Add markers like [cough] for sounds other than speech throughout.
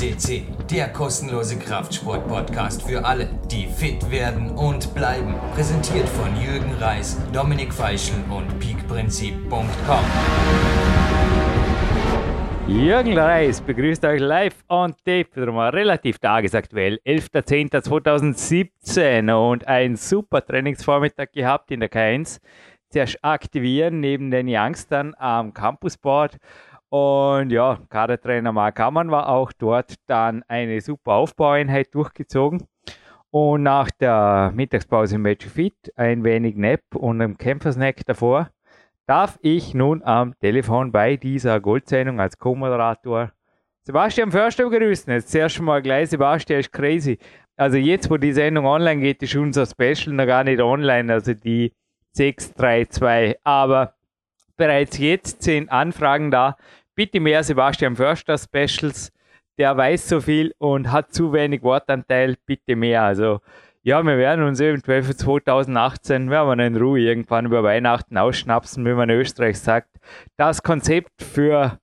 CC, der kostenlose Kraftsport-Podcast für alle, die fit werden und bleiben. Präsentiert von Jürgen Reis, Dominik Feischl und peakprinzip.com. Jürgen Reis begrüßt euch live on tape, relativ tagesaktuell, 11.10.2017 und ein super Trainingsvormittag gehabt in der K1. Zuerst aktivieren neben den Youngstern am Campusboard und ja, Kadertrainer Mark Hammann war auch dort dann eine super Aufbaueinheit durchgezogen. Und nach der Mittagspause im Match Fit, ein wenig Nap und einem Kämpfersnack davor, darf ich nun am Telefon bei dieser Goldsendung als Co-Moderator Sebastian Förster begrüßen. Jetzt zuerst mal gleich, Sebastian ist crazy. Also jetzt, wo die Sendung online geht, ist unser Special noch gar nicht online, also die 632. Aber bereits jetzt sind Anfragen da bitte mehr Sebastian Förster Specials. Der weiß so viel und hat zu wenig Wortanteil, bitte mehr. Also ja, wir werden uns eventuell für 2018, werden wir in Ruhe irgendwann über Weihnachten ausschnapsen, wie man in Österreich sagt, das Konzept für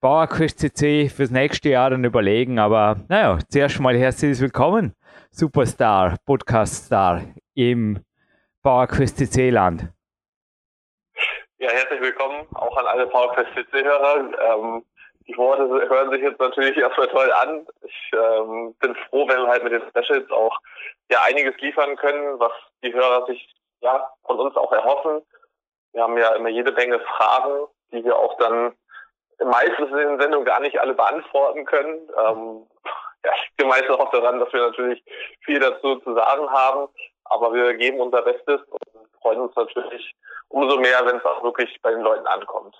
Bauerquest CC fürs nächste Jahr dann überlegen. Aber naja, zuerst mal herzlich willkommen, Superstar, Podcast-Star im Bauerquest CC Land. Ja, herzlich willkommen auch an alle PowerQuest CC-Hörer. Ähm, die Worte hören sich jetzt natürlich erstmal toll an. Ich ähm, bin froh, wenn wir halt mit den Specials auch ja einiges liefern können, was die Hörer sich ja von uns auch erhoffen. Wir haben ja immer jede Menge Fragen, die wir auch dann meistens in den Sendungen gar nicht alle beantworten können. Ähm, ja, ich bin meistens auch daran, dass wir natürlich viel dazu zu sagen haben, aber wir geben unser Bestes und freuen uns natürlich umso mehr, wenn es auch wirklich bei den Leuten ankommt.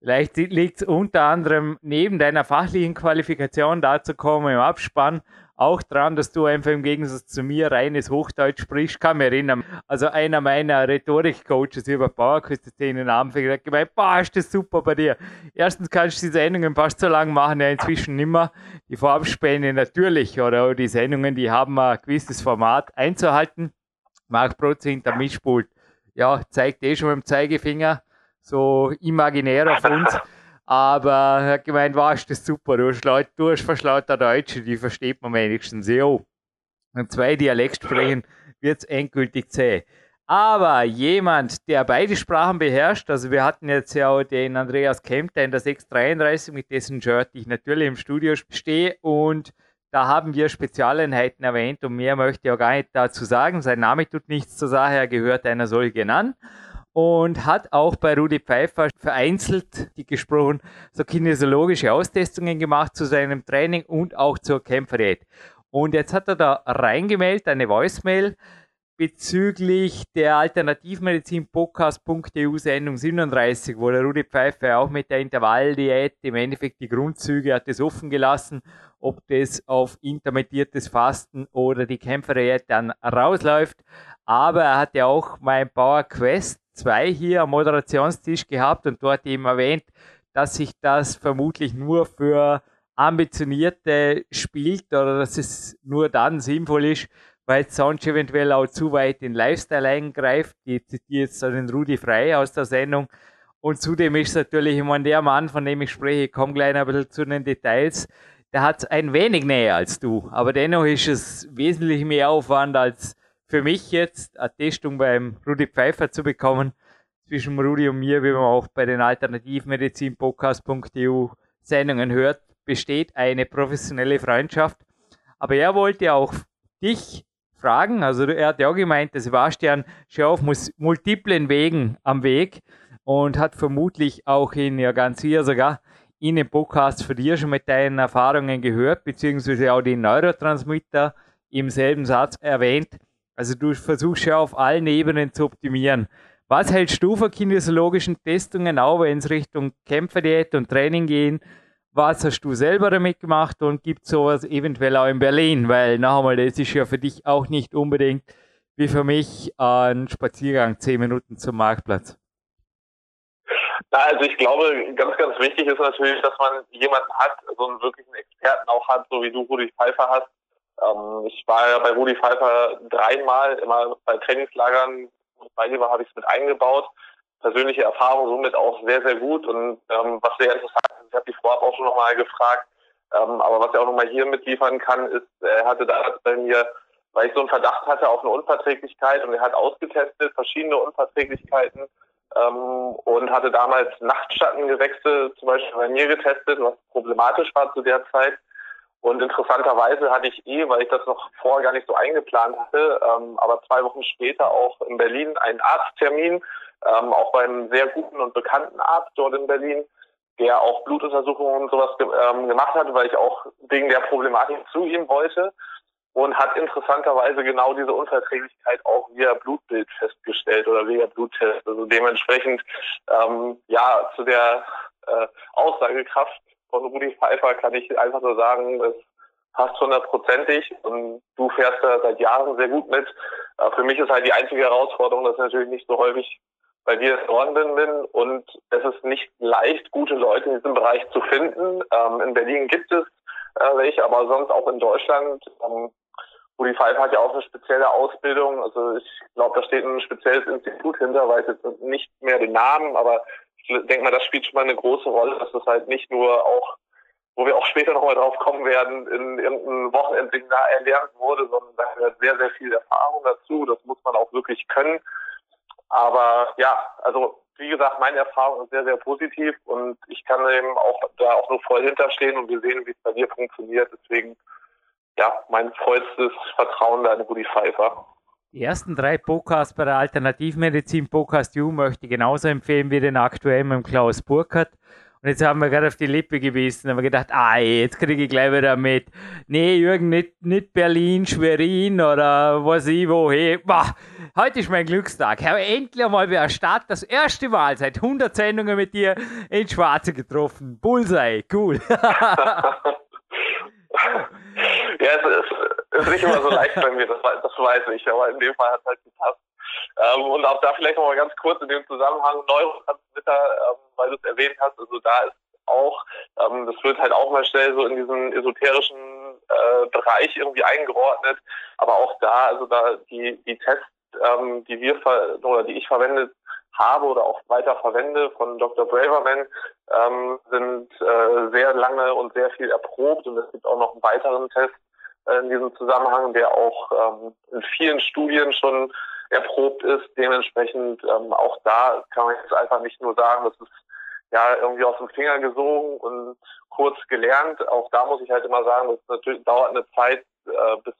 Vielleicht liegt es unter anderem neben deiner fachlichen Qualifikation dazu kommen im Abspann auch daran, dass du einfach im Gegensatz zu mir reines Hochdeutsch sprichst. Kann mich erinnern. Also einer meiner Rhetorik-Coaches über Bauerküste-Szenen am Anfang hat gemeint, boah, ist das super bei dir. Erstens kannst du die Sendungen fast so lang machen, ja inzwischen nimmer. Die Vorabspäne natürlich oder die Sendungen, die haben ein gewisses Format einzuhalten. Marc Brotz hinter Mischpult ja, zeigt eh schon mit dem Zeigefinger, so imaginär auf uns. [laughs] Aber er hat gemeint, war wow, das super, du hast, Leute, du hast fast lauter Deutsche, die versteht man wenigstens. Jo. Und zwei Dialekt sprechen, wird es endgültig zäh. Aber jemand, der beide Sprachen beherrscht, also wir hatten jetzt ja auch den Andreas Kemp, der in der 633, mit dessen Shirt ich natürlich im Studio stehe und da haben wir Spezialeinheiten erwähnt und mehr möchte ich auch gar nicht dazu sagen. Sein Name tut nichts zur Sache, er gehört einer solchen an und hat auch bei Rudi Pfeiffer vereinzelt, die gesprochen, so kinesiologische Austestungen gemacht zu seinem Training und auch zur Kämpferdiät. Und jetzt hat er da reingemeldet, eine Voicemail bezüglich der Alternativmedizin Podcast.eu Sendung 37, wo der Rudi Pfeiffer auch mit der Intervalldiät im Endeffekt die Grundzüge hat es offen gelassen ob das auf intermittiertes Fasten oder die Kämpferdiät dann rausläuft. Aber er hat ja auch mein Power Quest 2 hier am Moderationstisch gehabt und dort eben erwähnt, dass sich das vermutlich nur für Ambitionierte spielt oder dass es nur dann sinnvoll ist, weil sonst eventuell auch zu weit in Lifestyle eingreift. Ich zitiere jetzt den Rudi Frei aus der Sendung. Und zudem ist es natürlich, ich meine, der Mann, von dem ich spreche, ich komme gleich ein bisschen zu den Details, der hat ein wenig näher als du, aber dennoch ist es wesentlich mehr Aufwand als für mich jetzt eine Testung beim Rudi Pfeiffer zu bekommen. Zwischen Rudi und mir, wie man auch bei den Alternativmedizinpodcast.eu Sendungen hört, besteht eine professionelle Freundschaft. Aber er wollte auch dich fragen, also er hat ja auch gemeint, der Sebastian schau auf multiplen Wegen am Weg und hat vermutlich auch in ja ganz hier sogar in den Podcast von dir schon mit deinen Erfahrungen gehört, beziehungsweise auch die Neurotransmitter im selben Satz erwähnt. Also du versuchst ja auf allen Ebenen zu optimieren. Was hältst du von kinesiologischen Testungen, auch wenn es Richtung Kämpferdiät und Training gehen? Was hast du selber damit gemacht und gibt sowas eventuell auch in Berlin? Weil noch einmal, das ist ja für dich auch nicht unbedingt wie für mich ein Spaziergang zehn Minuten zum Marktplatz. Also ich glaube, ganz, ganz wichtig ist natürlich, dass man jemanden hat, so einen wirklichen Experten auch hat, so wie du Rudi Pfeiffer hast. Ähm, ich war ja bei Rudi Pfeiffer dreimal, immer bei Trainingslagern, bei dir habe ich es mit eingebaut. Persönliche Erfahrung somit auch sehr, sehr gut und ähm, was sehr interessant ich habe die vorab auch schon nochmal gefragt, Ähm, aber was er auch nochmal hier mitliefern kann, ist, er hatte da bei mir, weil ich so einen Verdacht hatte auf eine Unverträglichkeit und er hat ausgetestet verschiedene Unverträglichkeiten ähm, und hatte damals Nachtschattengewächse zum Beispiel bei mir getestet, was problematisch war zu der Zeit. Und interessanterweise hatte ich eh, weil ich das noch vorher gar nicht so eingeplant hatte, ähm, aber zwei Wochen später auch in Berlin einen Arzttermin, ähm, auch beim sehr guten und bekannten Arzt dort in Berlin, der auch Blutuntersuchungen und sowas ge ähm, gemacht hat, weil ich auch wegen der Problematik zu ihm wollte und hat interessanterweise genau diese Unverträglichkeit auch via Blutbild festgestellt oder via Bluttest. Also dementsprechend ähm, ja zu der äh, Aussagekraft von Rudi Pfeiffer kann ich einfach nur sagen, es passt hundertprozentig und du fährst da seit Jahren sehr gut mit. Äh, für mich ist halt die einzige Herausforderung, dass ich natürlich nicht so häufig bei dir in Norden bin und es ist nicht leicht, gute Leute in diesem Bereich zu finden. Ähm, in Berlin gibt es äh, welche, aber sonst auch in Deutschland. Ähm, Rudi Pfeiffer hat ja auch eine spezielle Ausbildung. Also ich glaube, da steht ein spezielles Institut hinter, weiß jetzt nicht mehr den Namen, aber ich denke mal, das spielt schon mal eine große Rolle, dass das halt nicht nur auch, wo wir auch später nochmal drauf kommen werden, in irgendeinem Wochenendseminar erlernt wurde, sondern da gehört sehr, sehr viel Erfahrung dazu. Das muss man auch wirklich können. Aber ja, also wie gesagt, meine Erfahrung ist sehr, sehr positiv und ich kann eben auch da auch nur voll hinterstehen und wir sehen, wie es bei dir funktioniert. Deswegen, ja, mein vollstes Vertrauen da in Rudi Pfeiffer. Die ersten drei Podcasts bei der Alternativmedizin Podcast U möchte ich genauso empfehlen wie den aktuellen mit Klaus Burkhardt. Und jetzt haben wir gerade auf die Lippe gewiesen, haben wir gedacht, ah, jetzt kriege ich gleich wieder mit. Nee, Jürgen, nicht, nicht Berlin, Schwerin oder was ich. Boah, heute ist mein Glückstag. Ich habe endlich einmal wieder Start, das erste Mal seit 100 Sendungen mit dir in Schwarze getroffen. Bullseye, cool. [laughs] ja, es ist, es ist nicht immer so leicht bei mir, das, das weiß ich, aber in dem Fall hat es halt gepasst. Ähm, und auch da vielleicht noch mal ganz kurz in dem Zusammenhang Neurotransmitter, ähm, weil du es erwähnt hast, also da ist auch, ähm, das wird halt auch mal schnell so in diesen esoterischen äh, Bereich irgendwie eingeordnet, aber auch da, also da die, die Tests, ähm, die wir oder die ich verwendet habe oder auch weiter verwende von Dr. Braverman, ähm, sind äh, sehr lange und sehr viel erprobt und es gibt auch noch einen weiteren Test äh, in diesem Zusammenhang, der auch ähm, in vielen Studien schon erprobt ist. Dementsprechend ähm, auch da kann man jetzt einfach nicht nur sagen, das ist ja irgendwie aus dem Finger gesogen und kurz gelernt. Auch da muss ich halt immer sagen, das natürlich dauert eine Zeit, äh, bis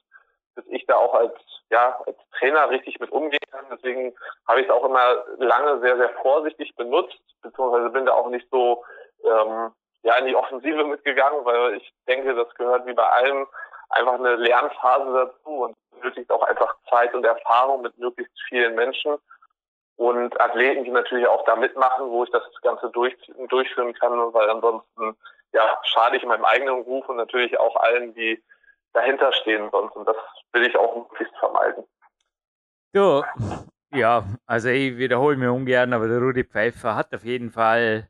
bis ich da auch als ja als Trainer richtig mit umgehen kann. Deswegen habe ich es auch immer lange sehr sehr vorsichtig benutzt, beziehungsweise bin da auch nicht so ähm, ja in die Offensive mitgegangen, weil ich denke, das gehört wie bei allem einfach eine Lernphase dazu und benötigt auch einfach Zeit und Erfahrung mit möglichst vielen Menschen und Athleten, die natürlich auch da mitmachen, wo ich das Ganze durch, durchführen kann, weil ansonsten ja schade ich meinem eigenen Ruf und natürlich auch allen, die dahinter stehen sonst und das will ich auch möglichst vermeiden. Du, ja, also ich wiederhole mich ungern, aber der Rudi Pfeiffer hat auf jeden Fall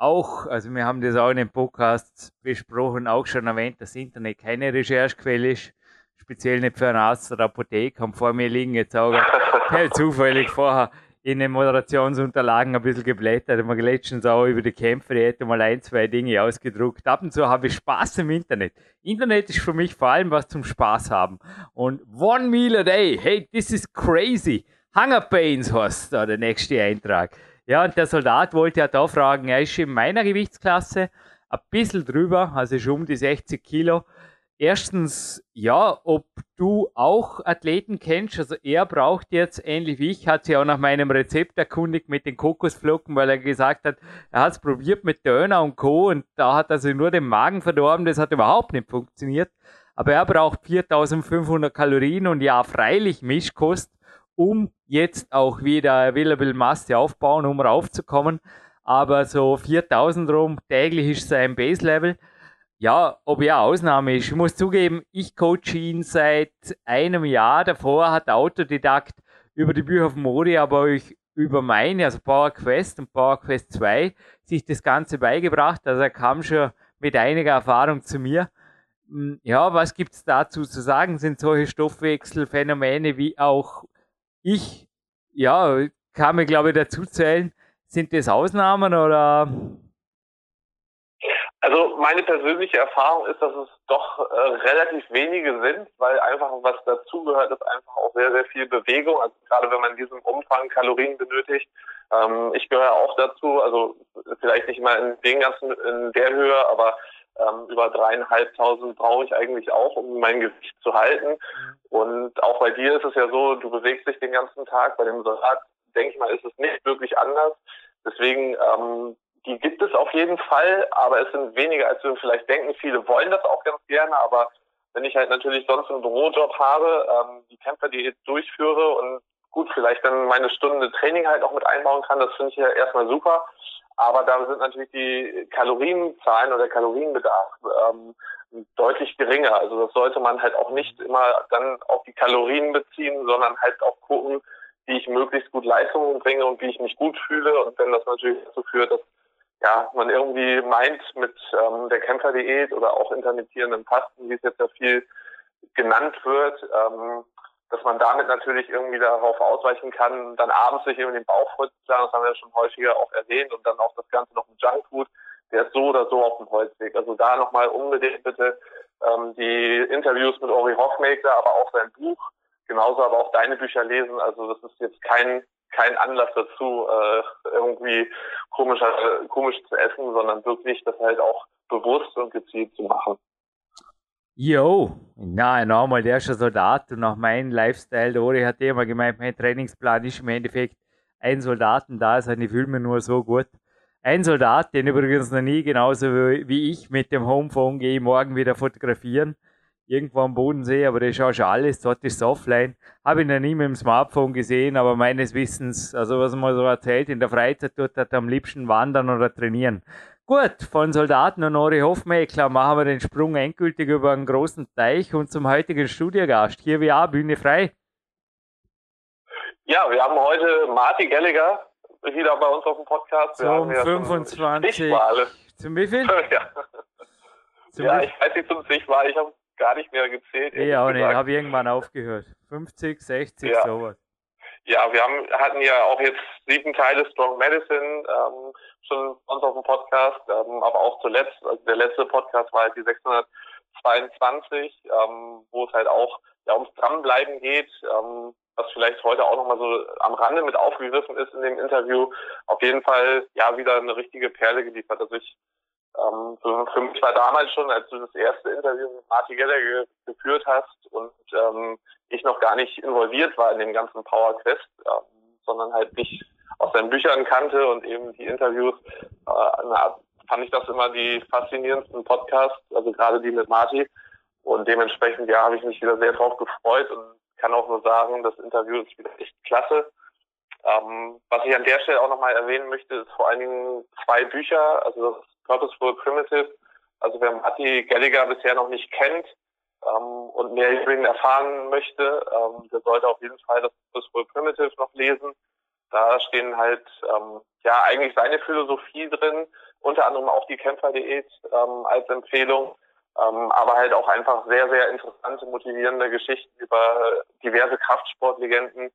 auch, also wir haben das auch in den Podcasts besprochen, auch schon erwähnt, dass Internet keine Recherchequelle ist speziell nicht für einen Arzt oder Apotheke, haben vor mir liegen jetzt auch [laughs] zufällig vorher in den Moderationsunterlagen ein bisschen geblättert. Ich habe letztens auch über die Kämpfe, die hätte mal ein, zwei Dinge ausgedruckt. Ab und zu habe ich Spaß im Internet. Internet ist für mich vor allem was zum Spaß haben. Und one meal a day, hey, this is crazy. Hunger Pains heißt da der nächste Eintrag. Ja, und der Soldat wollte ja da fragen, er ist in meiner Gewichtsklasse ein bisschen drüber, also schon um die 60 Kilo erstens, ja, ob du auch Athleten kennst. Also er braucht jetzt, ähnlich wie ich, hat sich auch nach meinem Rezept erkundigt mit den Kokosflocken, weil er gesagt hat, er hat es probiert mit Döner und Co. Und da hat er sich nur den Magen verdorben, das hat überhaupt nicht funktioniert. Aber er braucht 4500 Kalorien und ja, freilich Mischkost, um jetzt auch wieder Available Masse aufbauen, um raufzukommen. Aber so 4000 rum täglich ist sein Base-Level. Ja, ob er Ausnahme ist. Ich muss zugeben, ich coache ihn seit einem Jahr. Davor hat Autodidakt über die Bücher von Modi, aber ich über meine, also Power Quest und Power Quest 2, sich das Ganze beigebracht. Also er kam schon mit einiger Erfahrung zu mir. Hm, ja, was gibt es dazu zu sagen? Sind solche Stoffwechselphänomene wie auch ich, ja, kann mir glaube ich dazu zählen. Sind das Ausnahmen oder Also meine persönliche Erfahrung ist, dass es doch äh, relativ wenige sind, weil einfach was dazugehört, ist einfach auch sehr, sehr viel Bewegung. Also gerade wenn man in diesem Umfang Kalorien benötigt. Ähm, ich gehöre auch dazu, also vielleicht nicht mal in den ganzen, in der Höhe, aber ähm, über dreieinhalbtausend brauche ich eigentlich auch, um mein Gewicht zu halten. Und auch bei dir ist es ja so, du bewegst dich den ganzen Tag. Bei dem Salat, denke ich mal, ist es nicht wirklich anders. Deswegen ähm, die gibt es auf jeden Fall, aber es sind weniger, als wir vielleicht denken. Viele wollen das auch ganz gerne, aber wenn ich halt natürlich sonst einen Bürojob habe, ähm, die Kämpferdiät durchführe und gut, vielleicht dann meine Stunde Training halt auch mit einbauen kann, das finde ich ja erstmal super. Aber da sind natürlich die Kalorienzahlen oder der Kalorienbedarf ähm, deutlich geringer. Also das sollte man halt auch nicht immer dann auf die Kalorien beziehen, sondern halt auch gucken, wie ich möglichst gut Leistungen bringe und wie ich mich gut fühle. Und wenn das natürlich dazu führt, dass ja, man irgendwie meint mit ähm, der Kämpferdiät oder auch intermittierenden Fasten, wie es jetzt ja viel genannt wird, ähm, dass man damit natürlich irgendwie darauf ausweichen kann, dann abends sich irgendwie den Bauch vollzuplanen, das haben wir ja schon häufiger auch erwähnt, und dann auch das Ganze noch mit Junkfood, der ist so oder so auf dem Holzweg. Also da nochmal unbedingt bitte ähm, die Interviews mit Ori Hoffmaker, aber auch sein Buch, genauso aber auch deine Bücher lesen. Also das ist jetzt kein kein Anlass dazu, äh, irgendwie komisch, äh, komisch zu essen, sondern wirklich das halt auch bewusst und gezielt zu machen. Jo, na, der ein Soldat und nach meinem Lifestyle, der Ori hat immer gemeint, mein Trainingsplan ist im Endeffekt ein Soldaten da sein, ich fühle mich nur so gut. Ein Soldat, den übrigens noch nie genauso wie ich mit dem Homephone gehe, morgen wieder fotografieren irgendwo am Bodensee, aber das ist schon alles, dort ist es offline. Habe ich noch nie mit dem Smartphone gesehen, aber meines Wissens, also was man so erzählt, in der Freizeit tut er am liebsten wandern oder trainieren. Gut, von Soldaten und Ori Hofmeckler machen wir den Sprung endgültig über einen großen Teich und zum heutigen Studiogast. Hier wie auch, Bühne frei. Ja, wir haben heute Martin Gallagher wieder bei uns auf dem Podcast. Wir zum 25. Zum wie viel? [laughs] ja. Zum ja, ich weiß nicht zum Stichwahl. Ich habe gar nicht mehr gezählt. Ja, auch nicht, habe irgendwann aufgehört. 50, 60, ja. sowas. Ja, wir haben, hatten ja auch jetzt sieben Teile Strong Medicine ähm, schon uns auf dem Podcast, ähm, aber auch zuletzt, also der letzte Podcast war halt die 622, ähm, wo es halt auch ja, ums Dranbleiben geht, ähm, was vielleicht heute auch nochmal so am Rande mit aufgegriffen ist in dem Interview. Auf jeden Fall ja wieder eine richtige Perle geliefert. Also ich ähm, für mich war damals schon, als du das erste Interview mit Martin Geller ge geführt hast und ähm, ich noch gar nicht involviert war in dem ganzen Power Quest, ähm, sondern halt dich aus deinen Büchern kannte und eben die Interviews, äh, na, fand ich das immer die faszinierendsten Podcasts, also gerade die mit Marty. Und dementsprechend, ja, habe ich mich wieder sehr drauf gefreut und kann auch nur sagen, das Interview ist wieder echt klasse. Ähm, was ich an der Stelle auch nochmal erwähnen möchte, ist vor allen Dingen zwei Bücher, also das Purposeful Primitive. Also wer Matti Gallagher bisher noch nicht kennt ähm, und mehr über ihn erfahren möchte, ähm, der sollte auf jeden Fall das Purposeful Primitive noch lesen. Da stehen halt ähm, ja eigentlich seine Philosophie drin, unter anderem auch die Kämpferdiät ähm, als Empfehlung, ähm, aber halt auch einfach sehr, sehr interessante, motivierende Geschichten über diverse Kraftsportlegenden,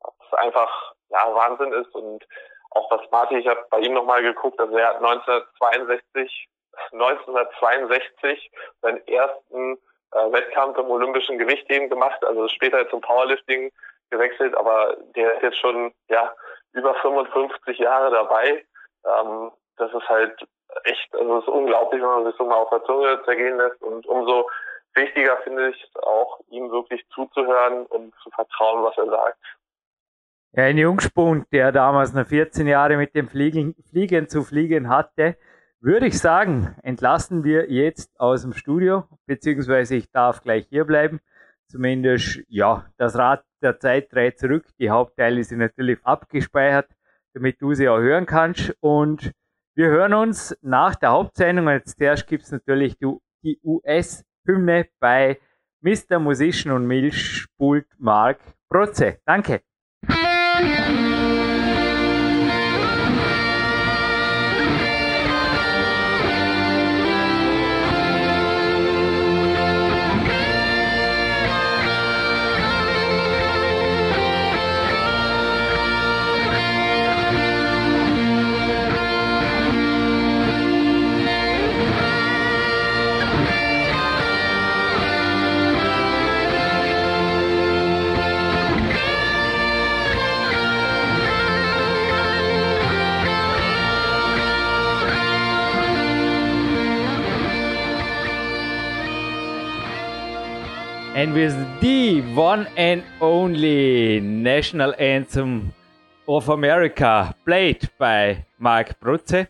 was einfach ja Wahnsinn ist und auch was Marty, ich habe bei ihm nochmal geguckt, also er hat 1962, 1962 seinen ersten äh, Wettkampf im olympischen Gewichtheben gemacht, also später zum Powerlifting gewechselt, aber der ist jetzt schon ja über 55 Jahre dabei. Ähm, das ist halt echt, also es ist unglaublich, wenn man sich so mal auf der Zunge zergehen lässt und umso wichtiger finde ich es auch, ihm wirklich zuzuhören und zu vertrauen, was er sagt. Ein Jungspund, der damals noch 14 Jahre mit dem Fliegen, Fliegen zu fliegen hatte, würde ich sagen, entlassen wir jetzt aus dem Studio, beziehungsweise ich darf gleich hier bleiben. Zumindest, ja, das Rad der Zeit dreht zurück. Die Hauptteile sind natürlich abgespeichert, damit du sie auch hören kannst. Und wir hören uns nach der Hauptsendung. Als zuerst gibt es natürlich die US-Hymne bei Mr. Musician und Milchspult Mark Protze. Danke. And with the one and only national anthem of America played by Mark Brutze.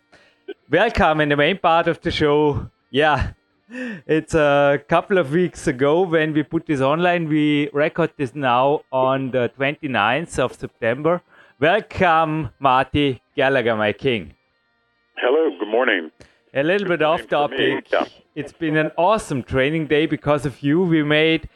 Welcome in the main part of the show. Yeah, it's a couple of weeks ago when we put this online. We record this now on the 29th of September. Welcome, Marty Gallagher, my king. Hello, good morning. A little bit off topic. Yeah. It's been an awesome training day because of you. We made,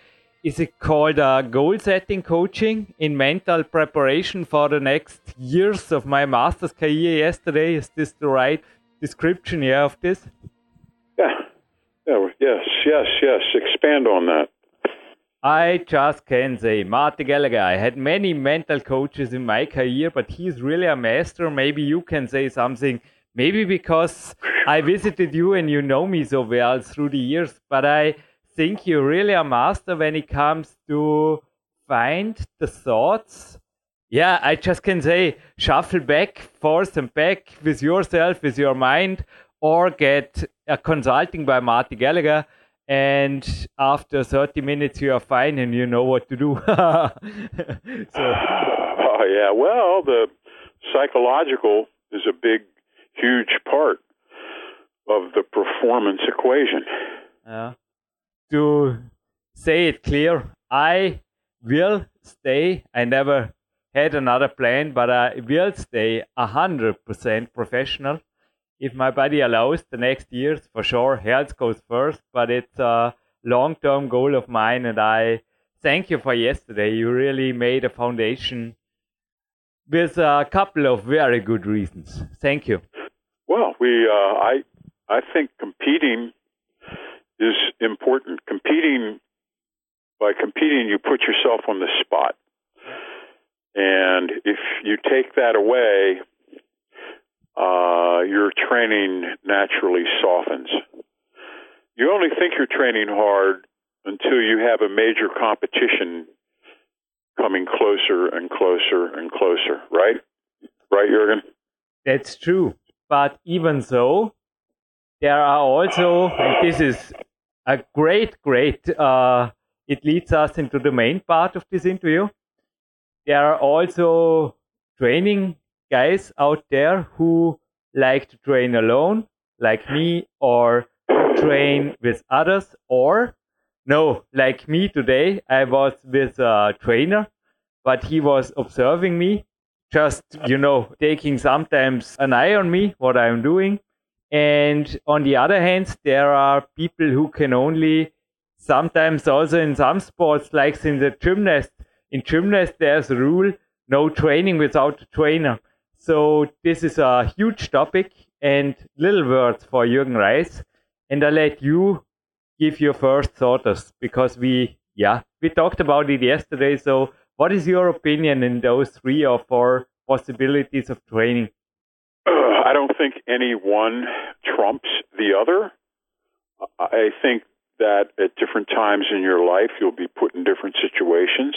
is it called uh, goal setting coaching in mental preparation for the next years of my master's career yesterday? Is this the right description yeah, of this? Yeah. yeah. Yes, yes, yes. Expand on that. I just can say, Marty Gallagher, I had many mental coaches in my career, but he's really a master. Maybe you can say something Maybe because I visited you and you know me so well through the years, but I think you're really a master when it comes to find the thoughts. Yeah, I just can say shuffle back, force them back with yourself, with your mind, or get a consulting by Marty Gallagher. And after 30 minutes, you are fine and you know what to do. [laughs] so. Oh, yeah. Well, the psychological is a big huge part of the performance equation. Yeah. To say it clear, I will stay. I never had another plan, but I will stay 100% professional. If my body allows the next years, for sure, health goes first, but it's a long term goal of mine. And I thank you for yesterday. You really made a foundation with a couple of very good reasons. Thank you. Well, we uh, I I think competing is important. Competing by competing, you put yourself on the spot, and if you take that away, uh, your training naturally softens. You only think you're training hard until you have a major competition coming closer and closer and closer, right? Right, Jurgen? That's true. But even so, there are also, and this is a great, great, uh, it leads us into the main part of this interview. There are also training guys out there who like to train alone, like me, or train with others, or no, like me today, I was with a trainer, but he was observing me just, you know, taking sometimes an eye on me, what I'm doing. And on the other hand, there are people who can only sometimes also in some sports, like in the gymnast, in gymnast, there's a rule no training without a trainer. So this is a huge topic and little words for Jürgen Reis. And I let you give your first thoughts because we, yeah, we talked about it yesterday. So what is your opinion in those three or four possibilities of training? I don't think any one trumps the other. I think that at different times in your life, you'll be put in different situations.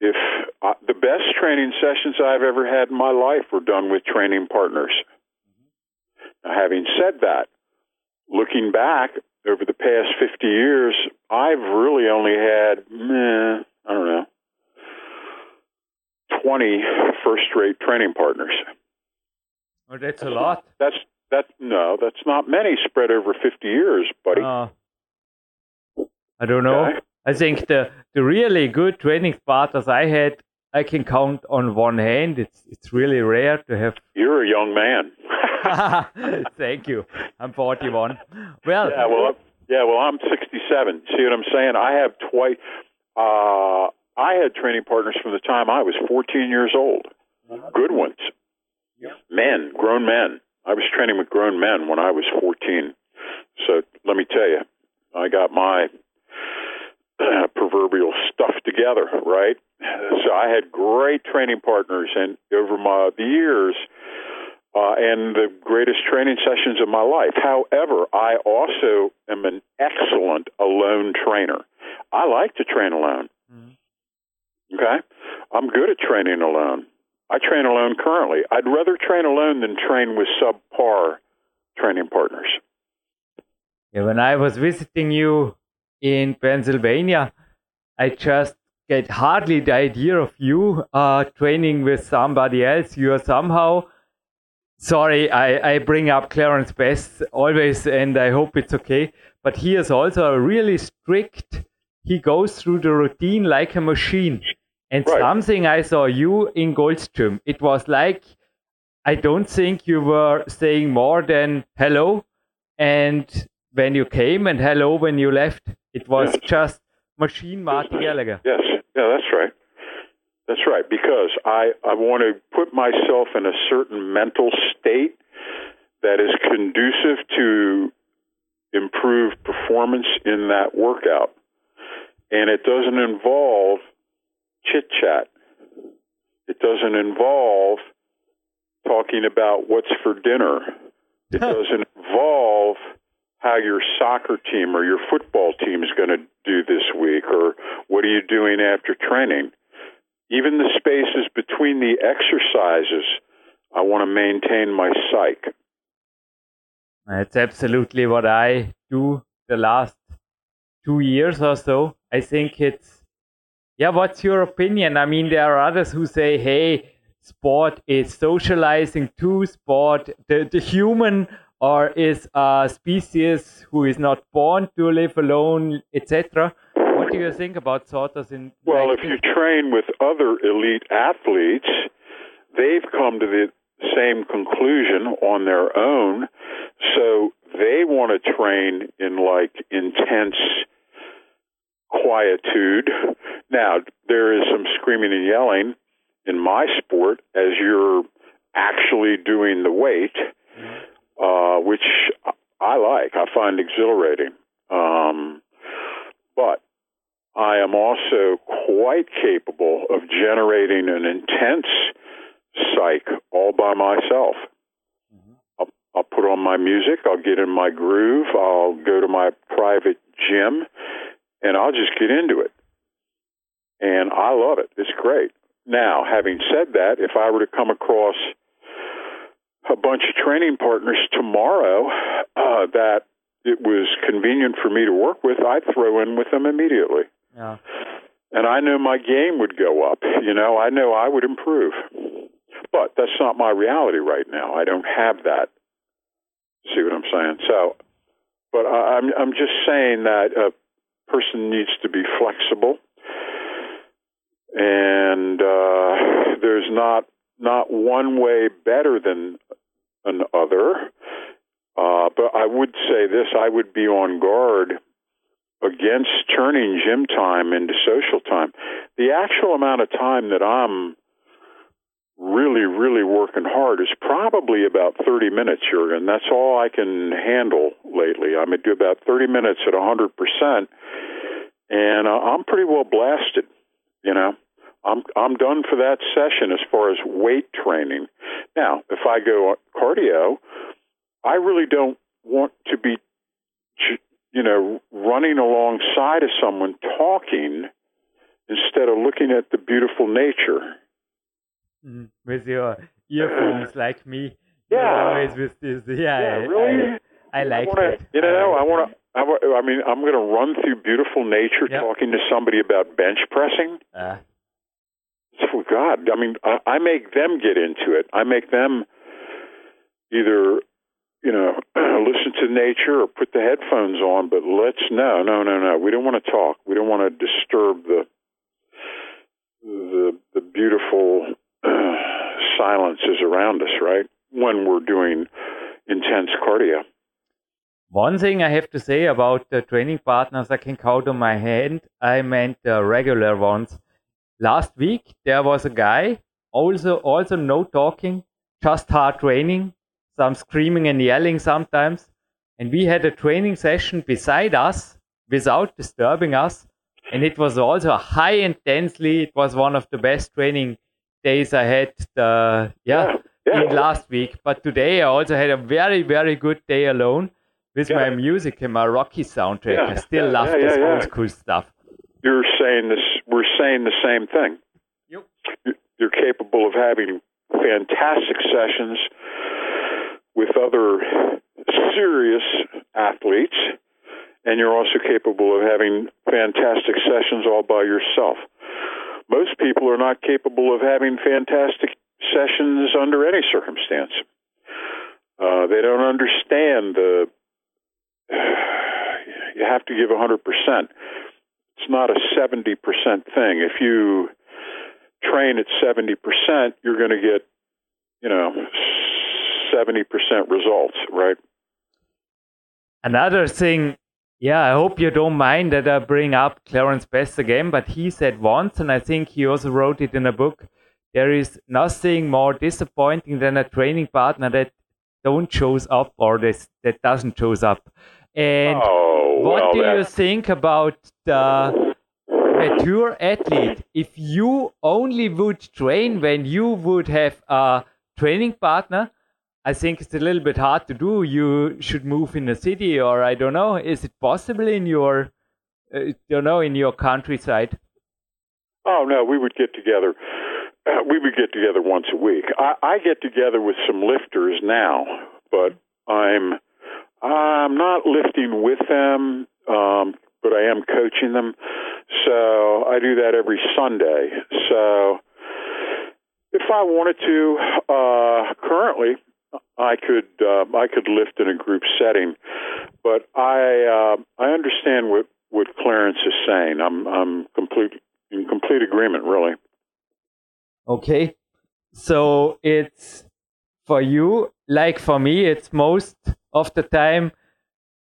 If uh, the best training sessions I've ever had in my life were done with training partners. Now, having said that, looking back over the past 50 years, I've really only had, meh, I don't know, 20 first rate training partners. Oh, that's a lot. That's that no, that's not many spread over 50 years, buddy. Uh, I don't know. Okay. I think the the really good training partners I had, I can count on one hand. It's it's really rare to have. [laughs] You're a young man. [laughs] Thank you. I'm 41. Well. Yeah. Well. Yeah. Well, I'm 67. See what I'm saying? I have twice. Uh, I had training partners from the time I was 14 years old. Good ones. Men, grown men. I was training with grown men when I was 14. So let me tell you, I got my uh, [clears throat] proverbial stuff together, right? So I had great training partners, and over my the years, uh, and the greatest training sessions of my life. However, I also am an excellent alone trainer. I like to train alone. Mm-hmm. Okay? I'm good at training alone. I train alone currently. I'd rather train alone than train with subpar training partners. Yeah, when I was visiting you in Pennsylvania, I just get hardly the idea of you uh, training with somebody else. You are somehow sorry, I, I bring up Clarence Bass always, and I hope it's okay. But he is also a really strict. He goes through the routine like a machine. And right. something I saw you in Gold's Gym, it was like I don't think you were saying more than hello, and when you came, and hello when you left. It was yes. just machine Martin Gallagher. Yes, yeah, that's right. That's right, because I, I want to put myself in a certain mental state that is conducive to improve performance in that workout. And it doesn't involve chit chat. It doesn't involve talking about what's for dinner. It doesn't involve how your soccer team or your football team is going to do this week or what are you doing after training even the spaces between the exercises, I want to maintain my psyche. That's absolutely what I do the last two years or so. I think it's, yeah, what's your opinion? I mean, there are others who say, hey, sport is socializing too, sport, the, the human or is a species who is not born to live alone, etc. What do you think about Sotos in? Well, if you train with other elite athletes, they've come to the same conclusion on their own. So they want to train in like intense quietude. Now, there is some screaming and yelling in my sport as you're actually doing the weight, uh, which I like. I find exhilarating. Um, but I am also quite capable of generating an intense psych all by myself. I'll put on my music, I'll get in my groove, I'll go to my private gym, and I'll just get into it. And I love it. It's great. Now, having said that, if I were to come across a bunch of training partners tomorrow uh, that it was convenient for me to work with, I'd throw in with them immediately. Yeah. And I knew my game would go up. You know, I know I would improve. But that's not my reality right now. I don't have that. See what I'm saying? So, but I'm I'm just saying that a person needs to be flexible, and uh, there's not not one way better than another. Uh, but I would say this: I would be on guard against turning gym time into social time. The actual amount of time that I'm really, really working hard is probably about 30 minutes, Jurgen. That's all I can handle lately. I'm to do about 30 minutes at 100%, and uh, I'm pretty well blasted, you know. I'm I'm done for that session as far as weight training. Now, if I go cardio, I really don't want to be you know, running alongside of someone talking instead of looking at the beautiful nature. Mm, with your earphones [coughs] like me. Yeah. Always with this. [laughs] Yeah. yeah really? I, I like I wanna, it. You know, I want to. I, I mean, I'm going to run through beautiful nature yep. talking to somebody about bench pressing. Uh. Oh God! I mean, I, I make them get into it. I make them either you know, [clears throat] listen to nature or put the headphones on, but let's no, no, no, no. We don't want to talk. We don't want to disturb the the the beautiful [clears throat] uh, is around us, right? When we're doing intense cardio. One thing I have to say about the training partners I can count on my hand, I meant the regular ones. Last week there was a guy, also also no talking, just hard training, some screaming and yelling sometimes. And we had a training session beside us without disturbing us. And it was also high intensely. It was one of the best training days I had the, uh, yeah, yeah, yeah. last week. But today I also had a very, very good day alone with yeah. my music and my Rocky soundtrack. I still love this old school stuff. You're saying this, we're saying the same thing. Yep. You're capable of having fantastic sessions with other serious athletes, and you're also capable of having fantastic sessions all by yourself. Most people are not capable of having fantastic sessions under any circumstance. Uh, they don't understand the. [sighs] You have to give 100%. It's not a 70% thing. If you train at 70%, you're going to get, you know, 70% results, right? Another thing, yeah, I hope you don't mind that I bring up Clarence Bass again, but he said once, and I think he also wrote it in a book, there is nothing more disappointing than a training partner that don't shows up or this, that doesn't shows up. And oh, what well, do that, you think about the mature athlete? If you only would train when you would have a training partner, I think it's a little bit hard to do. You should move in a city, or I don't know. Is it possible in your, uh, you know, in your countryside? Oh no, we would get together. Uh, [clears throat] we would get together once a week. I, I get together with some lifters now, but I'm I'm not lifting with them, um, but I am coaching them. So I do that every Sunday. So if I wanted to, uh, currently I could uh, I could lift in a group setting, but I uh, I understand what what Clarence is saying. I'm I'm complete in complete agreement, really. Okay, so it's for you like for me. It's most of the time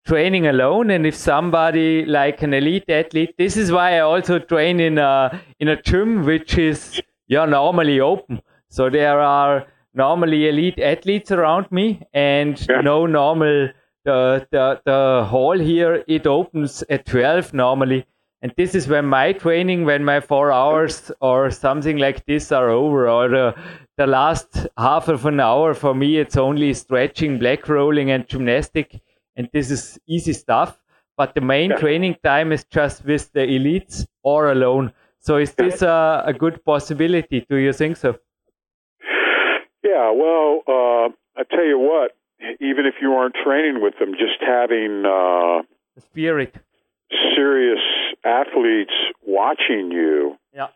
training alone, and if somebody like an elite athlete, this is why I also train in a in a gym which is yeah normally open. So there are normally elite athletes around me and yeah. no normal the, the the hall here it opens at 12 normally. And this is when my training when my four hours or something like this are over or the, the last half of an hour for me it's only stretching black rolling and gymnastic. And this is easy stuff. But the main yeah. training time is just with the elites or alone. So is this a, a good possibility do you think so yeah, well, uh, I tell you what, even if you aren't training with them, just having uh, spirit, serious athletes watching you, yeah.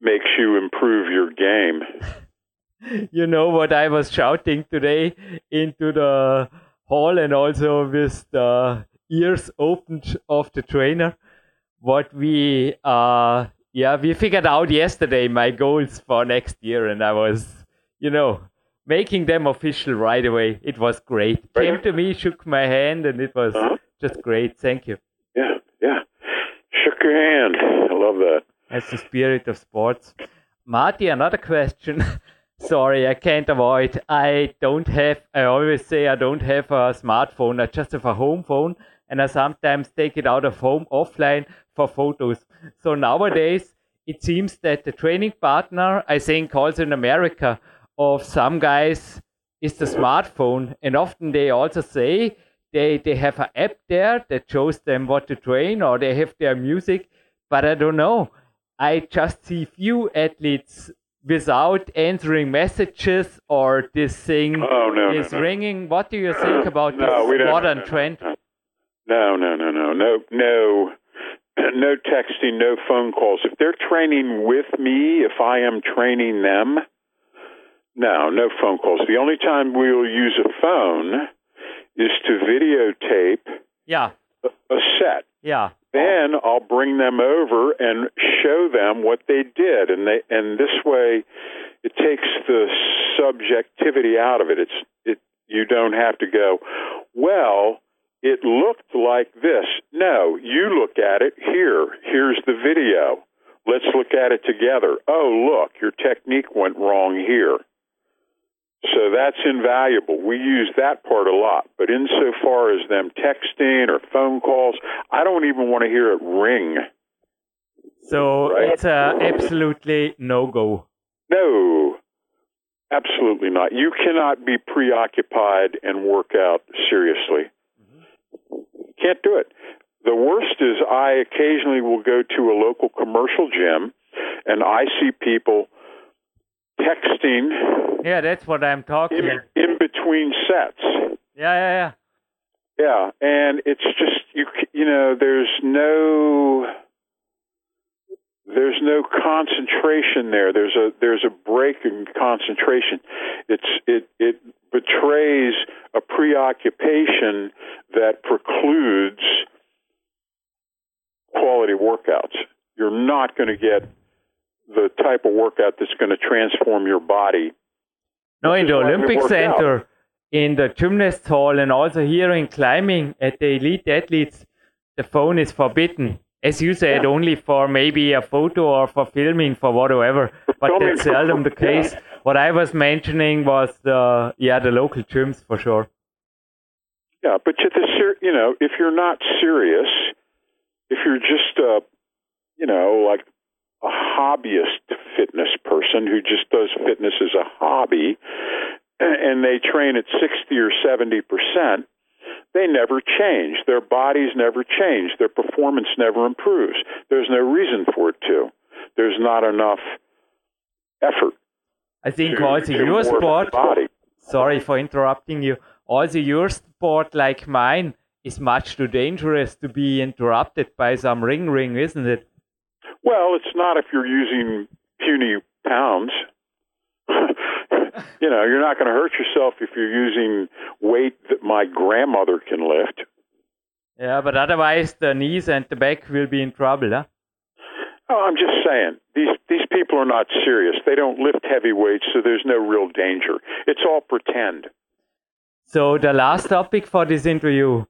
makes you improve your game. [laughs] you know what I was shouting today into the hall, and also with the ears opened of the trainer. What we, uh, yeah, we figured out yesterday my goals for next year, and I was you know, making them official right away. It was great. Right. Came to me, shook my hand, and it was uh-huh. just great. Thank you. Yeah, yeah. Shook your hand. I love that. That's the spirit of sports. Marty, another question. [laughs] Sorry, I can't avoid. I don't have, I always say I don't have a smartphone. I just have a home phone, and I sometimes take it out of home offline for photos. So nowadays, it seems that the training partner, I think also in America, of some guys is the smartphone, and often they also say they they have an app there that shows them what to train, or they have their music. But I don't know. I just see few athletes without answering messages or this thing oh, no, is no, no. ringing. What do you think [clears throat] about no, this modern trend? No, no, no, no, no, no, [clears throat] no texting, no phone calls. If they're training with me, if I am training them, no, no phone calls. The only time we'll use a phone is to videotape yeah. a, a set. Yeah. Then I'll bring them over and show them what they did, and they and this way, it takes the subjectivity out of it. It's it you don't have to go, well, it looked like this. No, you look at it here. Here's the video. Let's look at it together. Oh, look, your technique went wrong here. So that's invaluable. We use that part a lot. But insofar as them texting or phone calls, I don't even want to hear it ring. So right? it's uh, absolutely no go. No, absolutely not. You cannot be preoccupied and work out seriously. Mm-hmm. Can't do it. The worst is I occasionally will go to a local commercial gym and I see people texting. Yeah, that's what I'm talking. In, in between sets. Yeah, yeah, yeah. Yeah, and it's just you. you know, there's no there's no concentration there. There's a there's a break in concentration. It's it it betrays a preoccupation that precludes quality workouts. You're not going to get the type of workout that's going to transform your body. No, in the Olympic Center, out. in the gymnast hall, and also here in climbing at the elite athletes, the phone is forbidden as you said, yeah. only for maybe a photo or for filming for whatever. [laughs] But that's seldom the [laughs] case. Yeah. What I was mentioning was the yeah the local gyms for sure. Yeah, but the you know if you're not serious, if you're just a you know like a hobbyist fitness person who just does fitness as a hobby, and they train at sixty or seventy percent they never change. Their bodies never change. Their performance never improves. There's no reason for it to. There's not enough effort. I think to, also to your sport. Sorry for interrupting you. Also, your sport, like mine, is much too dangerous to be interrupted by some ring ring, isn't it? Well, it's not if you're using puny pounds. [laughs] you know, you're not going to hurt yourself if you're using weight that my grandmother can lift. Yeah, but otherwise the knees and the back will be in trouble, huh? Oh, I'm just saying these these people are not serious. They don't lift heavy weights, so there's no real danger. It's all pretend. So the last topic for this interview,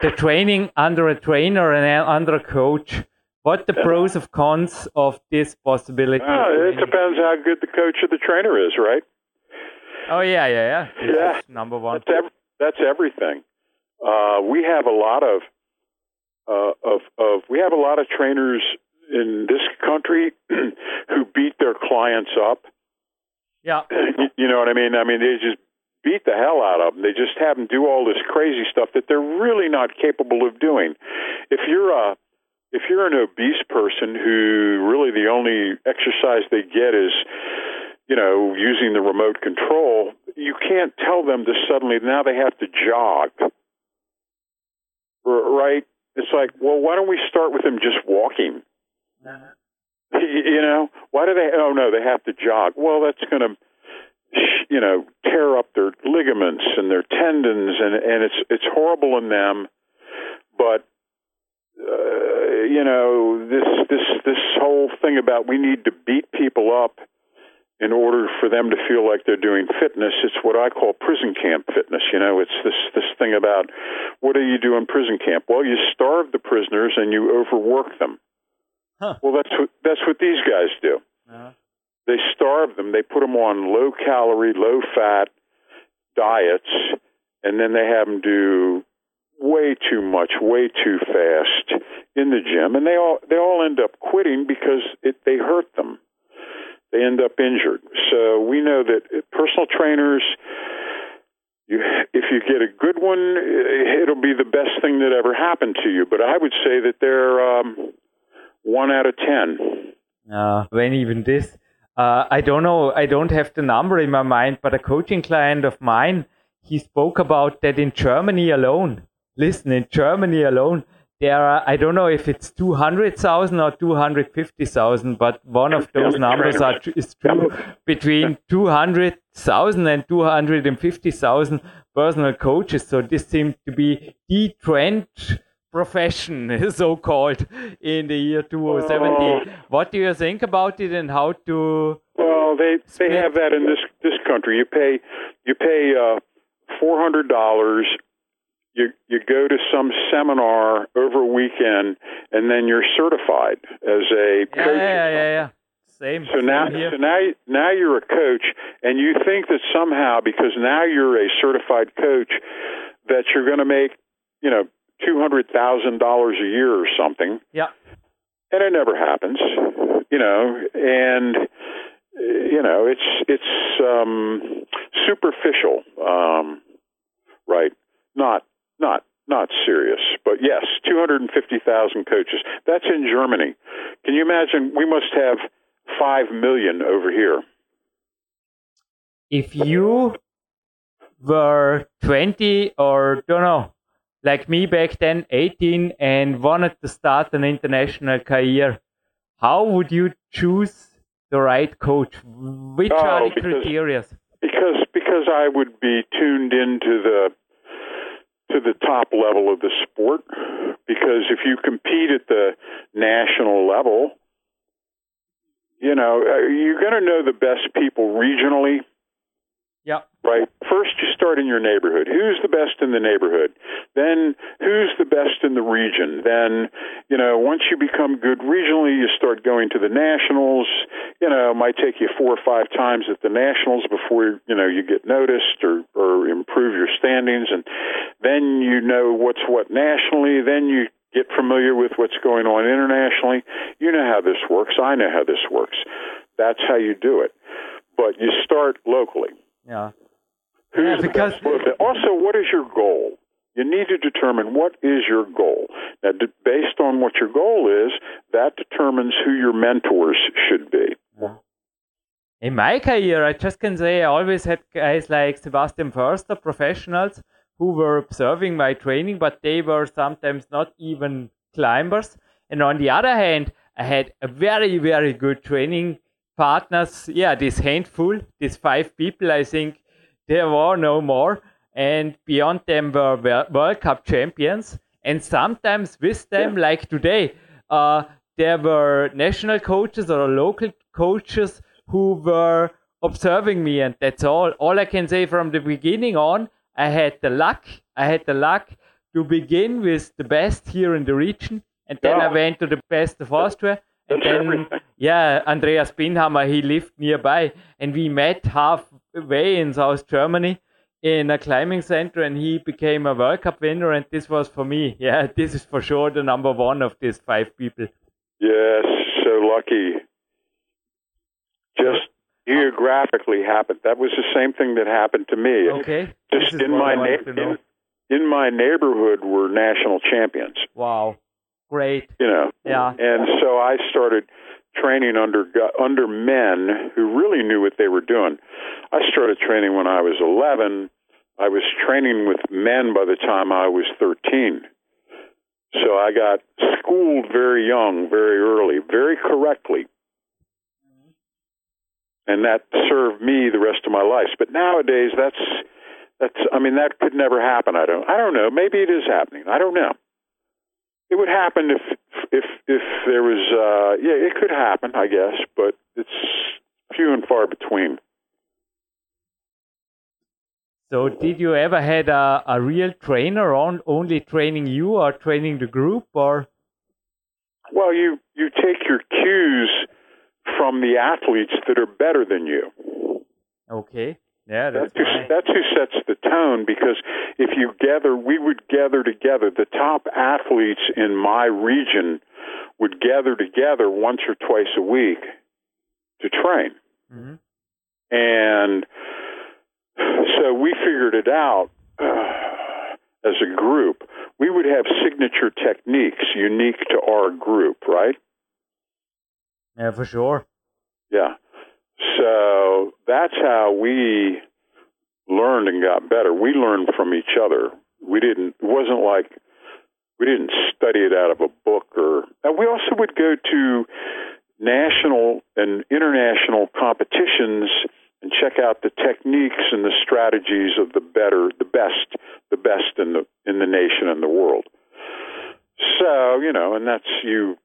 the training under a trainer and under a coach. What the pros and cons of this possibility? Well, it depends how good the coach or the trainer is, right? Oh yeah, yeah, yeah. Yeah, number one. That's, ev- that's everything. Uh, we have a lot of uh, of of we have a lot of trainers in this country [clears throat] who beat their clients up. Yeah. [clears throat] You, you know what I mean? I mean, they just beat the hell out of them. They just have them do all this crazy stuff that they're really not capable of doing. If you're a if you're an obese person who really the only exercise they get is you know, using the remote control, you can't tell them to suddenly now they have to jog. Right? It's like, well, why don't we start with them just walking? Uh-huh. [laughs] You know, why do they? Oh no, they have to jog. Well, that's going to, you know, tear up their ligaments and their tendons, and and it's it's horrible in them. But uh, you know, this this this whole thing about we need to beat people up in order for them to feel like they're doing fitness. It's what I call prison camp fitness. You know, it's this this thing about what do you do in prison camp? Well, you starve the prisoners and you overwork them. Huh. Well, that's what that's what these guys do. Uh-huh. They starve them. They put them on low calorie, low fat diets, and then they have them do way too much, way too fast in the gym, and they all they all end up quitting because it they hurt them they end up injured. So we know that personal trainers, you, if you get a good one, it'll be the best thing that ever happened to you. But I would say that they're um, one out of ten. Uh, when even this, uh, I don't know. I don't have the number in my mind, but a coaching client of mine, he spoke about that in Germany alone. Listen, in Germany alone, there are, I don't know if it's 200,000 or 250,000, but one of those numbers are, is true [laughs] between 200,000 and 250,000 personal coaches. So this seems to be the trend profession, [laughs] so called, in the year 2017. what do you think about it and how to? Well, they they have that in this this country. You pay you pay uh, four hundred dollars you you go to some seminar over a weekend and then you're certified as a yeah, coach. Yeah, yeah, yeah. Same. So now, here. so now, now you're a coach, and you think that somehow because now you're a certified coach, that you're going to make, you know, two hundred thousand dollars a year or something. Yeah. And it never happens, you know, and you know it's it's um, superficial, um, right? Not not not serious, but yes, 250,000 coaches. That's in Germany. Can you imagine? We must have 5 million over here. If you were 20 or don't know, like me back then, 18, and wanted to start an international career, how would you choose the right coach? Which oh, are the criteria? Because because I would be tuned into the to the top level of the sport. Because if you compete at the national level, you know uh, you're going to know the best people regionally yeah. Right. First, you start in your neighborhood. Who's the best in the neighborhood? Then, who's the best in the region? Then, you know, once you become good regionally, you start going to the nationals. You know, it might take you four or five times at the nationals before you know you get noticed or or improve your standings, and then you know what's what nationally. Then you get familiar with what's going on internationally. You know how this works. I know how this works. That's how you do it. But you start locally. Yeah. Who's yeah, because also, what is your goal? You need to determine what is your goal. Now, based on what your goal is, that determines who your mentors should be. In my career, I just can say I always had guys like Sebastian Förster, professionals, who were observing my training, but they were sometimes not even climbers. And on the other hand, I had a very, very good training partners, yeah, this handful, these five people, I think there were no more. And beyond them were World Cup champions. And sometimes with them, yeah. like today, uh, there were national coaches or local coaches who were observing me. And that's all. All I can say from the beginning on, I had the luck. I had the luck to begin with the best here in the region. And then I went to the best of Austria then, yeah, Andreas Bindhammer, he lived nearby, and we met halfway in South Germany in a climbing center, and he became a World Cup winner. And this was for me, [laughs] yeah, this is for sure the number one of these five people. Yes, so lucky. Just geographically happened. That was the same thing that happened to me. Okay. Just in my na- in, in my neighborhood were national champions. Wow. Great. You know. Yeah. And so I started training under under men who really knew what they were doing. I started training when I was 11. I was training with men by the time I was 13. So I got schooled very young, very early, very correctly. And that served me the rest of my life. But nowadays that's that's I mean that could never happen. I don't I don't know. Maybe it is happening. I don't know. It would happen if if if there was uh yeah, it could happen, I guess, but it's few and far between. So, did you ever had a, a real trainer on only training you or training the group or? Well, you you take your cues from the athletes that are better than you. Okay. Yeah, that's that's who, that's who sets the tone because if you gather, we would gather together. The top athletes in my region would gather together once or twice a week to train. Mm-hmm. And so we figured it out uh, as a group. We would have signature techniques unique to our group, right? Yeah, for sure. Yeah. So that's how we learned and got better. We learned from each other. We didn't. It wasn't like we didn't study it out of a book or. And we also would go to national and international competitions and check out the techniques and the strategies of the better, the best, the best in the in the nation and the world. So you know, and that's you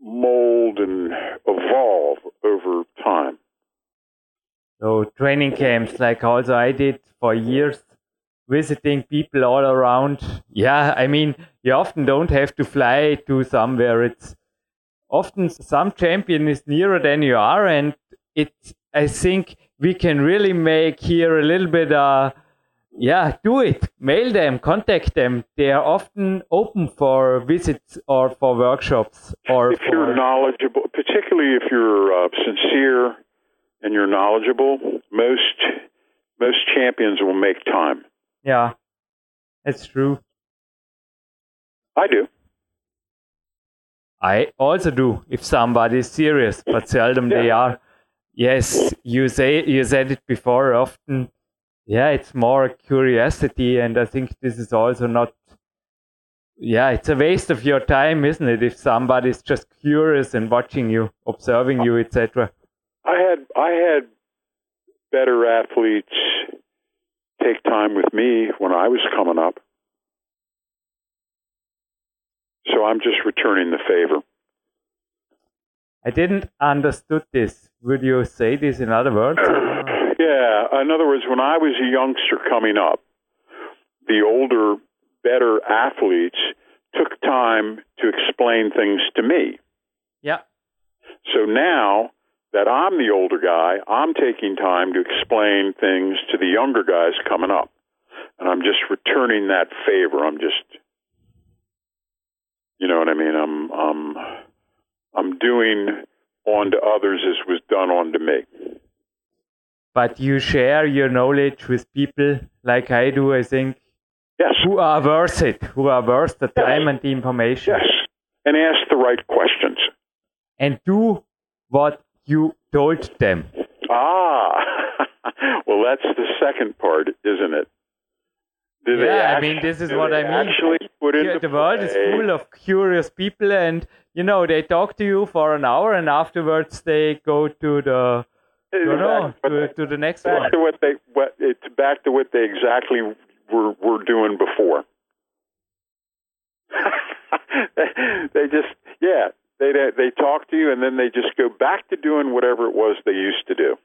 mold and evolve over time. So training camps, like also I did for years, visiting people all around. Yeah, I mean, you often don't have to fly to somewhere. It's often some champion is nearer than you are, and it. I think we can really make here a little bit. Uh, yeah, do it. Mail them, contact them. They are often open for visits or for workshops. Or if you're knowledgeable, particularly if you're uh, sincere and you're knowledgeable, most most champions will make time. Yeah, it's true. I do. I also do if somebody is serious, but seldom yeah. they are. Yes, you say you said it before. Often, yeah, it's more curiosity, and I think this is also not yeah, it's a waste of your time, isn't it? If somebody's just curious and watching you, observing you, etc. I had I had better athletes take time with me when I was coming up. So I'm just returning the favor. I didn't understood this. Would you say this in other words? [clears throat] yeah, in other words, when I was a youngster coming up, the older, better athletes took time to explain things to me. Yeah. So now that I'm the older guy, I'm taking time to explain things to the younger guys coming up. And I'm just returning that favor. I'm just you know what I mean? I'm I'm I'm doing on to others as was done on to me. But you share your knowledge with people like I do, I think. Yes. Who are worth it, who are worth the yes. time and the information. Yes. And ask the right questions. And do what you told them. Ah, [laughs] well, that's the second part, isn't it? Do yeah, I mean, this is what I mean. Actually put into the world play. is full of curious people, and you know, they talk to you for an hour, and afterwards they go to the, you know, to, to the next back one. To what they, what it's back to what they exactly were were doing before. [laughs] they just, yeah, they uh, they talk to you, and then they just go back to doing whatever it was they used to do.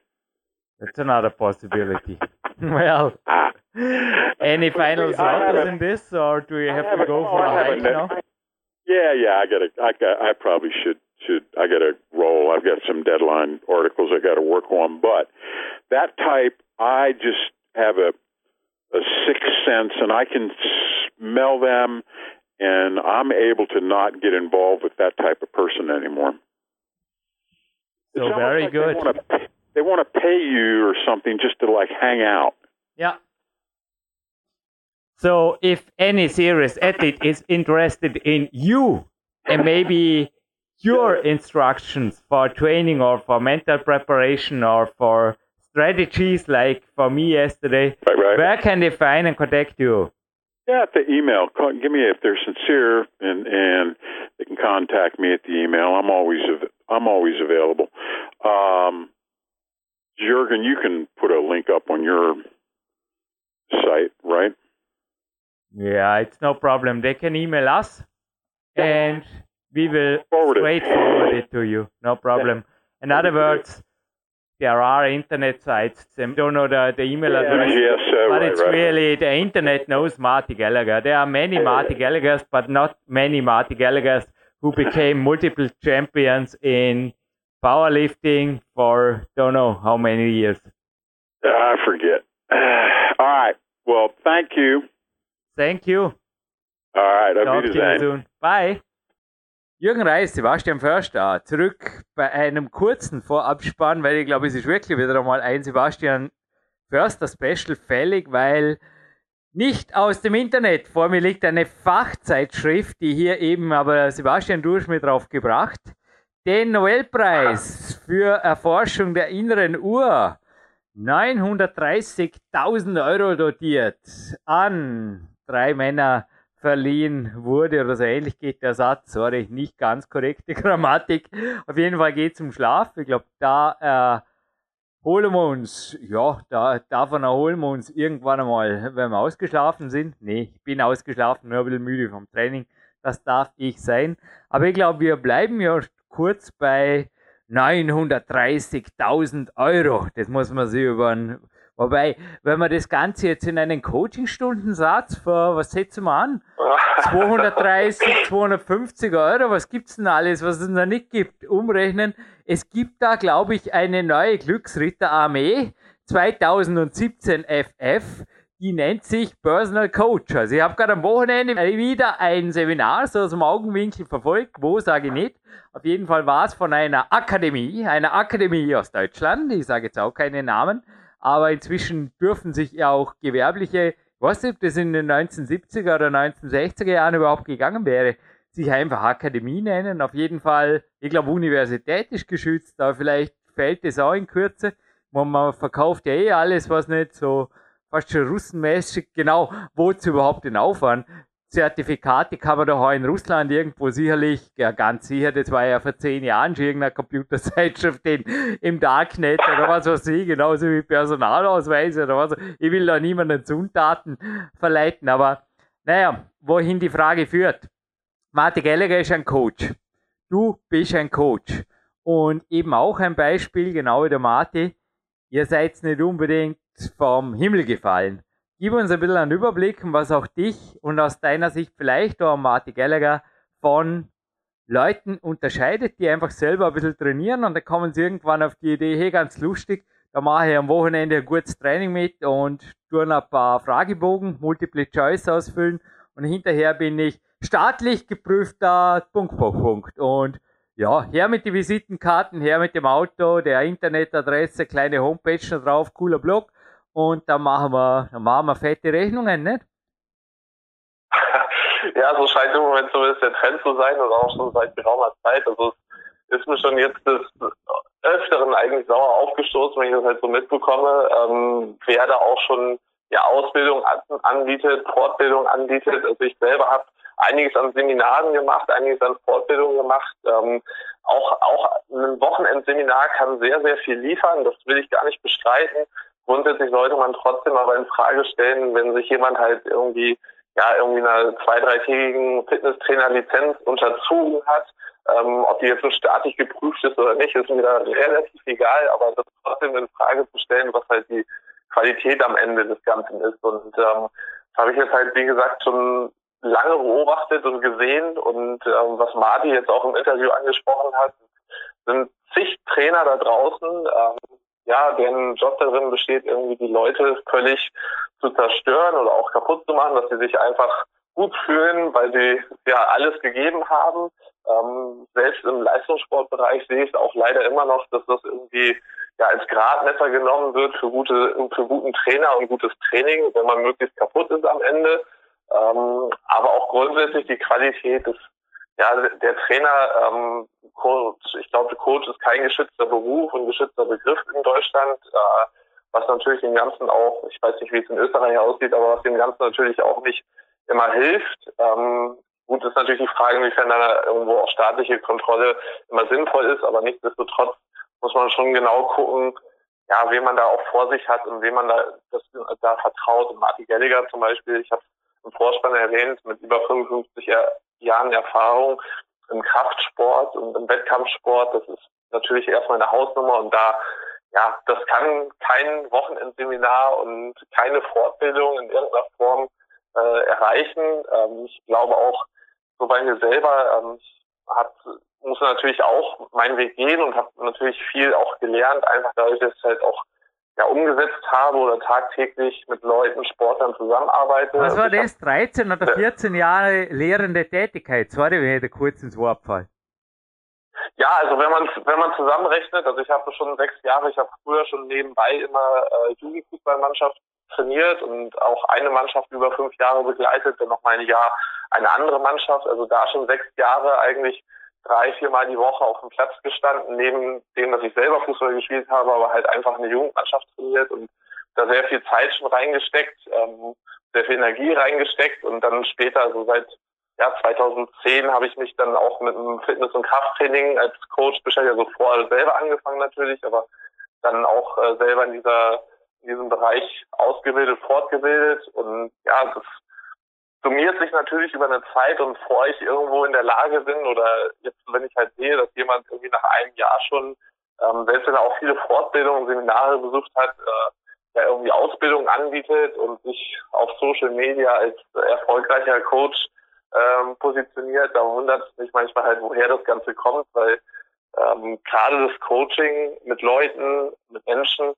That's another possibility. [laughs] well, ah. any final thoughts in this, or do you have, have to go a, for a hike now? Yeah, yeah, I gotta, I got, I probably should, should, I gotta roll. I've got some deadline articles I got to work on, but that type, I just have a, a sixth sense, and I can smell them, and I'm able to not get involved with that type of person anymore. So very like good they want to pay you or something just to like hang out. Yeah. So if any serious athlete is interested in you and maybe your instructions for training or for mental preparation or for strategies like for me yesterday, right, right. where can they find and contact you? Yeah, at the email. Give me if they're sincere and and they can contact me at the email. I'm always I'm always available. Um, Jurgen, you can put a link up on your site, right? Yeah, it's no problem. They can email us and we will forward straight it. forward it to you. No problem. Yeah. In other words, there are internet sites. I don't know the, the email yeah, address, yes, uh, but right, it's right. really the internet knows Marty Gallagher. There are many Marty Gallaghers, but not many Marty Gallaghers who became multiple champions in powerlifting for don't know how many years. I forget. [sighs] All right. Well, thank you. Thank you. All right. I'll Talk to you soon. Bye. Jürgen Reis, Sebastian Förster, zurück bei einem kurzen Vorabspann, weil ich glaube, es ist wirklich wieder einmal ein Sebastian Förster Special fällig, weil nicht aus dem Internet. Vor mir liegt eine Fachzeitschrift, die hier eben aber Sebastian Dursch mit drauf gebracht den Nobelpreis für Erforschung der inneren Uhr 930.000 Euro dotiert an drei Männer verliehen wurde oder so ähnlich geht der Satz. Sorry, nicht ganz korrekte [laughs] Grammatik. Auf jeden Fall geht es um Schlaf. Ich glaube, da erholen wir uns, ja, da, davon erholen wir uns irgendwann einmal, wenn wir ausgeschlafen sind. Nee, ich bin ausgeschlafen, nur ein bisschen müde vom Training. Das darf ich sein. Aber ich glaube, wir bleiben ja kurz bei 930.000 Euro. Das muss man sich über einen, Wobei, wenn man das Ganze jetzt in einen Coachingstundensatz für, was setzen wir an? [laughs] 230, 250 Euro, was gibt's denn alles, was es da nicht gibt? Umrechnen. Es gibt da, glaube ich, eine neue Glücksritterarmee 2017 FF die nennt sich Personal Coach. Also ich habe gerade am Wochenende wieder ein Seminar so aus dem Augenwinkel verfolgt. Wo sage ich nicht. Auf jeden Fall war es von einer Akademie, einer Akademie aus Deutschland. Ich sage jetzt auch keine Namen, aber inzwischen dürfen sich ja auch gewerbliche, ich weiß nicht, ob das in den 1970er oder 1960er Jahren überhaupt gegangen wäre, sich einfach Akademie nennen. Auf jeden Fall, ich glaube, Universität ist geschützt, aber vielleicht fällt es auch in Kürze. Man verkauft ja eh alles, was nicht so fast schon russenmäßig, genau, wozu überhaupt den Aufwand? Zertifikate kann man da in Russland irgendwo sicherlich, ja ganz sicher, das war ja vor zehn Jahren schon irgendeine Computerzeitschrift in, im Darknet oder was weiß ich, genauso wie Personalausweise oder was. Ich will da niemanden Zutaten verleiten, aber naja, wohin die Frage führt. Martin Gallagher ist ein Coach. Du bist ein Coach. Und eben auch ein Beispiel, genau wie der Martin, ihr seid nicht unbedingt vom Himmel gefallen. Gib uns ein bisschen einen Überblick, was auch dich und aus deiner Sicht vielleicht auch Martin Gallagher von Leuten unterscheidet, die einfach selber ein bisschen trainieren und dann kommen sie irgendwann auf die Idee, hey, ganz lustig, da mache ich am Wochenende ein gutes Training mit und tue ein paar Fragebogen, Multiple Choice ausfüllen und hinterher bin ich staatlich geprüfter Punkt, Punkt, Punkt. Und ja, her mit den Visitenkarten, her mit dem Auto, der Internetadresse, kleine Homepage drauf, cooler Blog. Und dann machen wir, dann machen wir fette Rechnungen, nicht? [laughs] ja, so scheint im Moment zumindest der Trend zu sein oder auch schon seit geraumer Zeit. Also es ist mir schon jetzt des Öfteren eigentlich sauer aufgestoßen, wenn ich das halt so mitbekomme, ähm, wer da auch schon ja Ausbildung anbietet, Fortbildung anbietet. Also ich selber habe einiges an Seminaren gemacht, einiges an Fortbildungen gemacht. Ähm, auch, auch ein Wochenendseminar kann sehr, sehr viel liefern. Das will ich gar nicht bestreiten. Grundsätzlich sollte man trotzdem aber in Frage stellen, wenn sich jemand halt irgendwie ja irgendwie einer zwei, dreitägigen Fitnesstrainer-Lizenz unterzogen hat, ähm, ob die jetzt so staatlich geprüft ist oder nicht, ist mir da relativ egal, aber das trotzdem in Frage zu stellen, was halt die Qualität am Ende des Ganzen ist. Und ähm, das habe ich jetzt halt, wie gesagt, schon lange beobachtet und gesehen und ähm, was Marty jetzt auch im Interview angesprochen hat, sind zig Trainer da draußen, ähm, ja, deren Job darin besteht, irgendwie die Leute völlig zu zerstören oder auch kaputt zu machen, dass sie sich einfach gut fühlen, weil sie ja alles gegeben haben. Ähm, selbst im Leistungssportbereich sehe ich es auch leider immer noch, dass das irgendwie ja als Gradmesser genommen wird für gute, für guten Trainer und gutes Training, wenn man möglichst kaputt ist am Ende. Ähm, aber auch grundsätzlich die Qualität des, ja, der Trainer, ähm, Coach, ich glaube, Coach ist kein geschützter Beruf und geschützter Begriff in Deutschland, äh, was natürlich dem Ganzen auch, ich weiß nicht, wie es in Österreich aussieht, aber was dem Ganzen natürlich auch nicht immer hilft. Ähm, gut ist natürlich die Frage, inwiefern da irgendwo auch staatliche Kontrolle immer sinnvoll ist, aber nichtsdestotrotz muss man schon genau gucken, ja, wen man da auch vor sich hat und wem man da, das, da vertraut. Martin Gallagher zum Beispiel, ich habe im Vorspann erwähnt, mit über 55 Jahren Erfahrung im Kraftsport und im Wettkampfsport. Das ist natürlich erstmal eine Hausnummer und da, ja, das kann kein Wochenendseminar und keine Fortbildung in irgendeiner Form äh, erreichen. Ähm, ich glaube auch, so bei mir selber, ähm, hat, muss natürlich auch meinen Weg gehen und habe natürlich viel auch gelernt, einfach dadurch, dass ich halt auch ja, umgesetzt habe oder tagtäglich mit Leuten, Sportlern zusammenarbeite. Was war das? 13 oder 14 Jahre lehrende Tätigkeit? Sorry, wenn ich da kurz ins Wort fall. Ja, also wenn man wenn man zusammenrechnet, also ich habe schon sechs Jahre, ich habe früher schon nebenbei immer äh, Jugendfußballmannschaft trainiert und auch eine Mannschaft über fünf Jahre begleitet, dann noch mal ein Jahr eine andere Mannschaft, also da schon sechs Jahre eigentlich drei, viermal die Woche auf dem Platz gestanden, neben dem, dass ich selber Fußball gespielt habe, aber halt einfach eine Jugendmannschaft trainiert und da sehr viel Zeit schon reingesteckt, ähm, sehr viel Energie reingesteckt und dann später, also seit ja, 2010 habe ich mich dann auch mit dem Fitness- und Krafttraining als Coach beschäftigt, also vorher selber angefangen natürlich, aber dann auch äh, selber in dieser in diesem Bereich ausgebildet, fortgebildet und ja, das summiert sich natürlich über eine Zeit und bevor ich irgendwo in der Lage bin oder jetzt, wenn ich halt sehe, dass jemand irgendwie nach einem Jahr schon, ähm, selbst wenn er auch viele Fortbildungen, Seminare besucht hat, äh, der irgendwie Ausbildung anbietet und sich auf Social Media als erfolgreicher Coach ähm, positioniert, da wundert es mich manchmal halt, woher das Ganze kommt, weil ähm, gerade das Coaching mit Leuten, mit Menschen,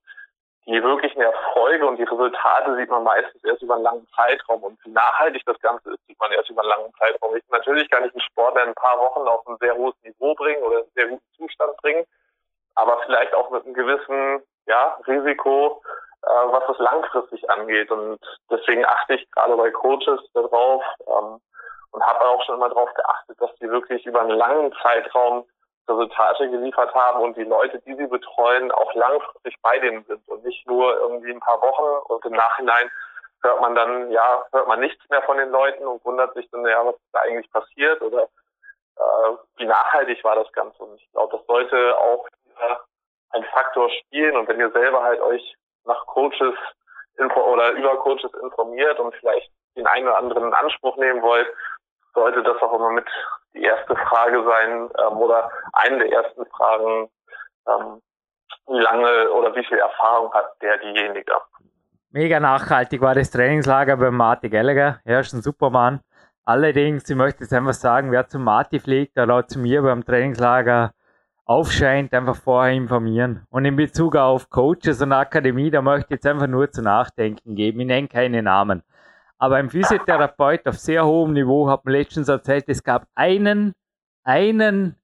die wirklichen Erfolge und die Resultate sieht man meistens erst über einen langen Zeitraum. Und wie nachhaltig das Ganze ist, sieht man erst über einen langen Zeitraum. Ich, natürlich kann ich einen Sportler in ein paar Wochen auf ein sehr hohes Niveau bringen oder einen sehr guten Zustand bringen, aber vielleicht auch mit einem gewissen ja, Risiko, äh, was es langfristig angeht. Und deswegen achte ich gerade bei Coaches darauf ähm, und habe auch schon immer darauf geachtet, dass die wirklich über einen langen Zeitraum Resultate geliefert haben und die Leute, die sie betreuen, auch langfristig bei denen sind und nicht nur irgendwie ein paar Wochen und im Nachhinein hört man dann, ja, hört man nichts mehr von den Leuten und wundert sich dann, ja, was ist da eigentlich passiert oder äh, wie nachhaltig war das Ganze. Und ich glaube, das sollte auch ein Faktor spielen. Und wenn ihr selber halt euch nach Coaches info oder über Coaches informiert und vielleicht den einen oder anderen in Anspruch nehmen wollt, sollte das auch immer mit die erste Frage sein ähm, oder eine der ersten Fragen, ähm, wie lange oder wie viel Erfahrung hat der diejenige. Mega nachhaltig war das Trainingslager bei Marty Gallagher. Er ist ein Supermann. Allerdings, ich möchte jetzt einfach sagen, wer zum Marty fliegt oder zu mir beim Trainingslager aufscheint, einfach vorher informieren. Und in Bezug auf Coaches und Akademie, da möchte ich jetzt einfach nur zu nachdenken geben. Ich nenne keine Namen. Aber ein Physiotherapeut auf sehr hohem Niveau hat mir letztens erzählt, es gab einen, einen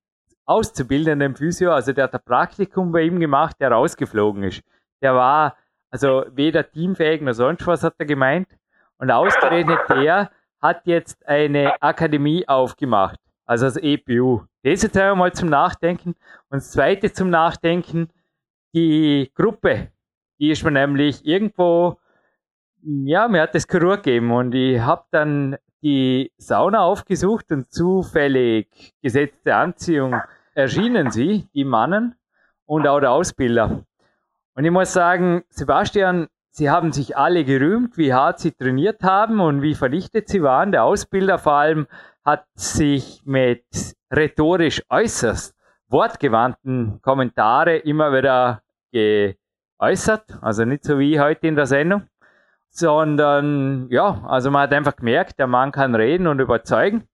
auszubildenden Physio, also der hat ein Praktikum bei ihm gemacht, der rausgeflogen ist. Der war also weder teamfähig noch sonst was, hat er gemeint. Und ausgerechnet der hat jetzt eine Akademie aufgemacht, also das EPU. Das jetzt einmal zum Nachdenken. Und das zweite zum Nachdenken, die Gruppe, die ist mir nämlich irgendwo ja, mir hat das Chirurg gegeben und ich habe dann die Sauna aufgesucht und zufällig gesetzte Anziehung erschienen sie, die Mannen und auch der Ausbilder. Und ich muss sagen, Sebastian, sie haben sich alle gerühmt, wie hart sie trainiert haben und wie vernichtet sie waren. Der Ausbilder vor allem hat sich mit rhetorisch äußerst wortgewandten Kommentare immer wieder geäußert, also nicht so wie heute in der Sendung sondern ja, also man hat einfach gemerkt, der Mann kann reden und überzeugen.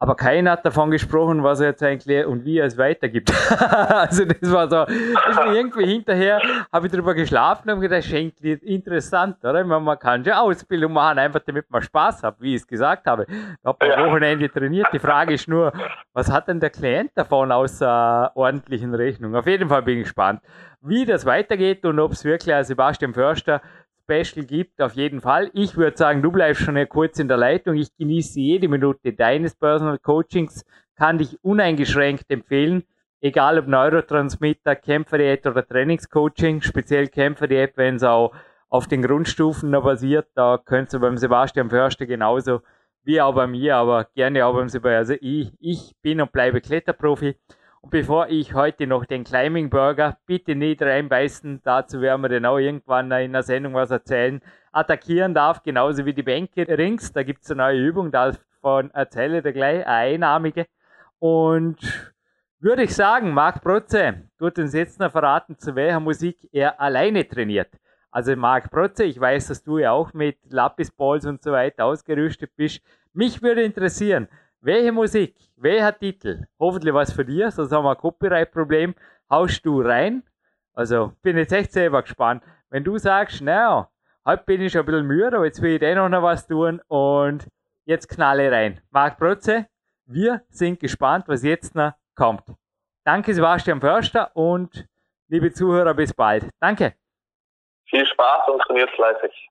Aber keiner hat davon gesprochen, was er jetzt eigentlich und wie er es weitergibt. [laughs] also das war so, das war irgendwie hinterher, habe ich darüber geschlafen und gedacht, schenkt interessant, oder? Man, man kann schon Ausbildung machen, einfach damit man Spaß hat, wie ich es gesagt habe. Ich habe am Wochenende trainiert. Die Frage ist nur, was hat denn der Klient davon außer ordentlichen Rechnung? Auf jeden Fall bin ich gespannt, wie das weitergeht und ob es wirklich als Sebastian Förster Special gibt, auf jeden Fall. Ich würde sagen, du bleibst schon kurz in der Leitung. Ich genieße jede Minute deines Personal Coachings, kann dich uneingeschränkt empfehlen, egal ob Neurotransmitter, Kämpferdiät oder Trainingscoaching, speziell Kämpferdiät, wenn es auch auf den Grundstufen basiert, da könntest du beim Sebastian Förster genauso wie auch bei mir, aber gerne auch beim Sebastian. Also ich, ich bin und bleibe Kletterprofi bevor ich heute noch den Climbing Burger, bitte nicht reinbeißen, dazu werden wir dann auch irgendwann in der Sendung was erzählen, attackieren darf, genauso wie die Bänke rings. Da gibt es eine neue Übung, davon erzähle ich gleich, eine einarmige. Und würde ich sagen, Marc Protze tut uns jetzt noch verraten, zu welcher Musik er alleine trainiert. Also Marc Protze, ich weiß, dass du ja auch mit Lapisballs und so weiter ausgerüstet bist. Mich würde interessieren, welche Musik, welcher Titel, hoffentlich was für dir, sonst haben wir ein Copyright-Problem, haust du rein? Also bin jetzt echt selber gespannt. Wenn du sagst, naja, heute bin ich schon ein bisschen müde, aber jetzt will ich dennoch noch was tun und jetzt knalle rein. Marc Protze, wir sind gespannt, was jetzt noch kommt. Danke Sebastian Förster und liebe Zuhörer, bis bald. Danke. Viel Spaß und trainiert fleißig.